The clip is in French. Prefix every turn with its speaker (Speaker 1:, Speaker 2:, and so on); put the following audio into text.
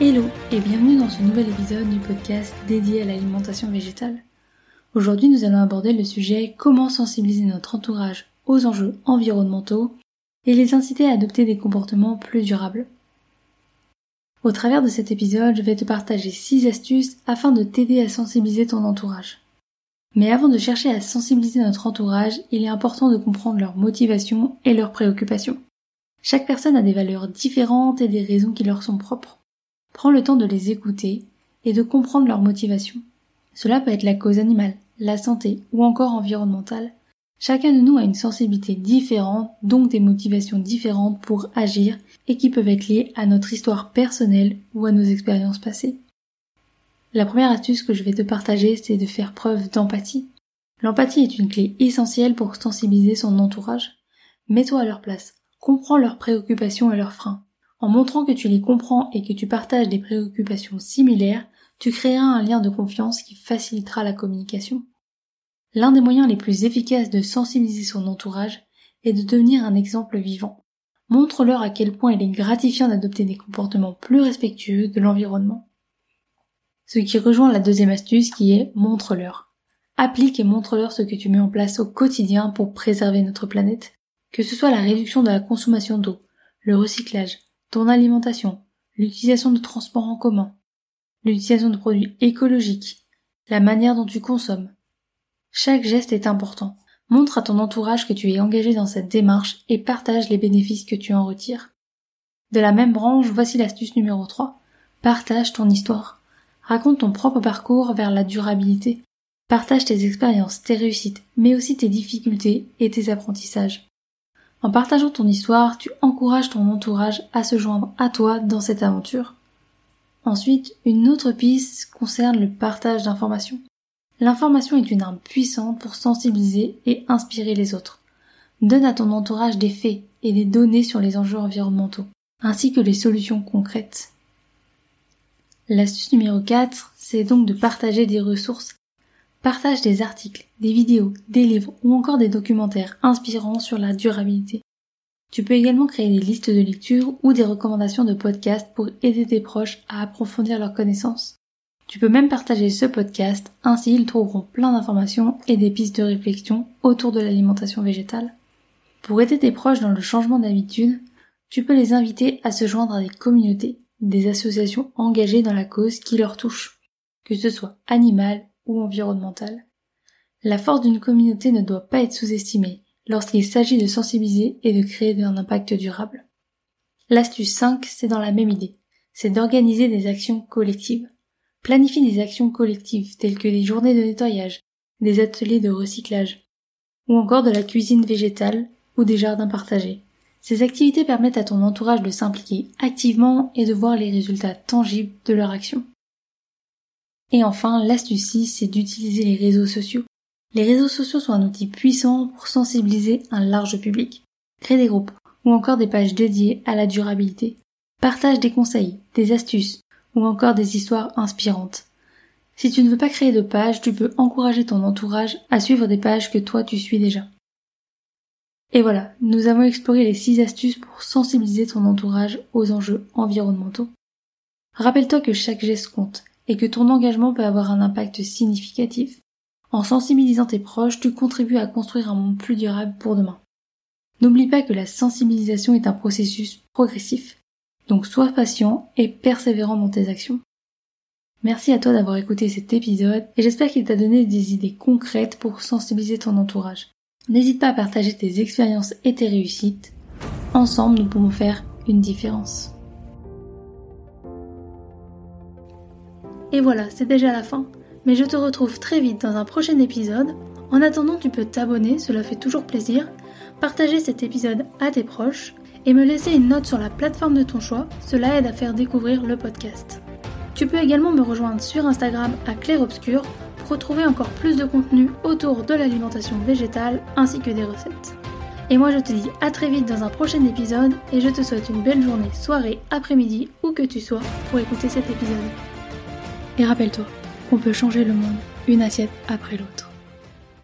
Speaker 1: Hello et bienvenue dans ce nouvel épisode du podcast dédié à l'alimentation végétale. Aujourd'hui nous allons aborder le sujet comment sensibiliser notre entourage aux enjeux environnementaux et les inciter à adopter des comportements plus durables. Au travers de cet épisode, je vais te partager 6 astuces afin de t'aider à sensibiliser ton entourage. Mais avant de chercher à sensibiliser notre entourage, il est important de comprendre leurs motivations et leurs préoccupations. Chaque personne a des valeurs différentes et des raisons qui leur sont propres. Prends le temps de les écouter et de comprendre leurs motivations. Cela peut être la cause animale, la santé ou encore environnementale. Chacun de nous a une sensibilité différente, donc des motivations différentes pour agir et qui peuvent être liées à notre histoire personnelle ou à nos expériences passées. La première astuce que je vais te partager, c'est de faire preuve d'empathie. L'empathie est une clé essentielle pour sensibiliser son entourage. Mets-toi à leur place, comprends leurs préoccupations et leurs freins. En montrant que tu les comprends et que tu partages des préoccupations similaires, tu créeras un lien de confiance qui facilitera la communication. L'un des moyens les plus efficaces de sensibiliser son entourage est de devenir un exemple vivant. Montre-leur à quel point il est gratifiant d'adopter des comportements plus respectueux de l'environnement. Ce qui rejoint la deuxième astuce qui est montre-leur. Applique et montre-leur ce que tu mets en place au quotidien pour préserver notre planète. Que ce soit la réduction de la consommation d'eau, le recyclage, ton alimentation, l'utilisation de transports en commun, l'utilisation de produits écologiques, la manière dont tu consommes. Chaque geste est important. Montre à ton entourage que tu es engagé dans cette démarche et partage les bénéfices que tu en retires. De la même branche, voici l'astuce numéro 3. Partage ton histoire. Raconte ton propre parcours vers la durabilité. Partage tes expériences, tes réussites, mais aussi tes difficultés et tes apprentissages. En partageant ton histoire, tu encourages ton entourage à se joindre à toi dans cette aventure. Ensuite, une autre piste concerne le partage d'informations. L'information est une arme puissante pour sensibiliser et inspirer les autres. Donne à ton entourage des faits et des données sur les enjeux environnementaux, ainsi que les solutions concrètes. L'astuce numéro 4, c'est donc de partager des ressources Partage des articles, des vidéos, des livres ou encore des documentaires inspirants sur la durabilité. Tu peux également créer des listes de lecture ou des recommandations de podcasts pour aider tes proches à approfondir leurs connaissances. Tu peux même partager ce podcast, ainsi ils trouveront plein d'informations et des pistes de réflexion autour de l'alimentation végétale. Pour aider tes proches dans le changement d'habitude, tu peux les inviter à se joindre à des communautés, des associations engagées dans la cause qui leur touche, que ce soit animale, ou environnementale. La force d'une communauté ne doit pas être sous-estimée lorsqu'il s'agit de sensibiliser et de créer un impact durable. L'astuce 5, c'est dans la même idée. C'est d'organiser des actions collectives. Planifie des actions collectives telles que des journées de nettoyage, des ateliers de recyclage, ou encore de la cuisine végétale ou des jardins partagés. Ces activités permettent à ton entourage de s'impliquer activement et de voir les résultats tangibles de leur action. Et enfin, l'astuce 6, c'est d'utiliser les réseaux sociaux. Les réseaux sociaux sont un outil puissant pour sensibiliser un large public. Crée des groupes ou encore des pages dédiées à la durabilité. Partage des conseils, des astuces ou encore des histoires inspirantes. Si tu ne veux pas créer de page, tu peux encourager ton entourage à suivre des pages que toi tu suis déjà. Et voilà, nous avons exploré les 6 astuces pour sensibiliser ton entourage aux enjeux environnementaux. Rappelle-toi que chaque geste compte et que ton engagement peut avoir un impact significatif. En sensibilisant tes proches, tu contribues à construire un monde plus durable pour demain. N'oublie pas que la sensibilisation est un processus progressif. Donc sois patient et persévérant dans tes actions. Merci à toi d'avoir écouté cet épisode et j'espère qu'il t'a donné des idées concrètes pour sensibiliser ton entourage. N'hésite pas à partager tes expériences et tes réussites. Ensemble, nous pouvons faire une différence. Et voilà, c'est déjà la fin. Mais je te retrouve très vite dans un prochain épisode. En attendant, tu peux t'abonner, cela fait toujours plaisir, partager cet épisode à tes proches et me laisser une note sur la plateforme de ton choix, cela aide à faire découvrir le podcast. Tu peux également me rejoindre sur Instagram à ClaireObscure pour retrouver encore plus de contenu autour de l'alimentation végétale ainsi que des recettes. Et moi je te dis à très vite dans un prochain épisode et je te souhaite une belle journée, soirée, après-midi, où que tu sois pour écouter cet épisode. Et rappelle-toi on peut changer le monde une assiette après l'autre.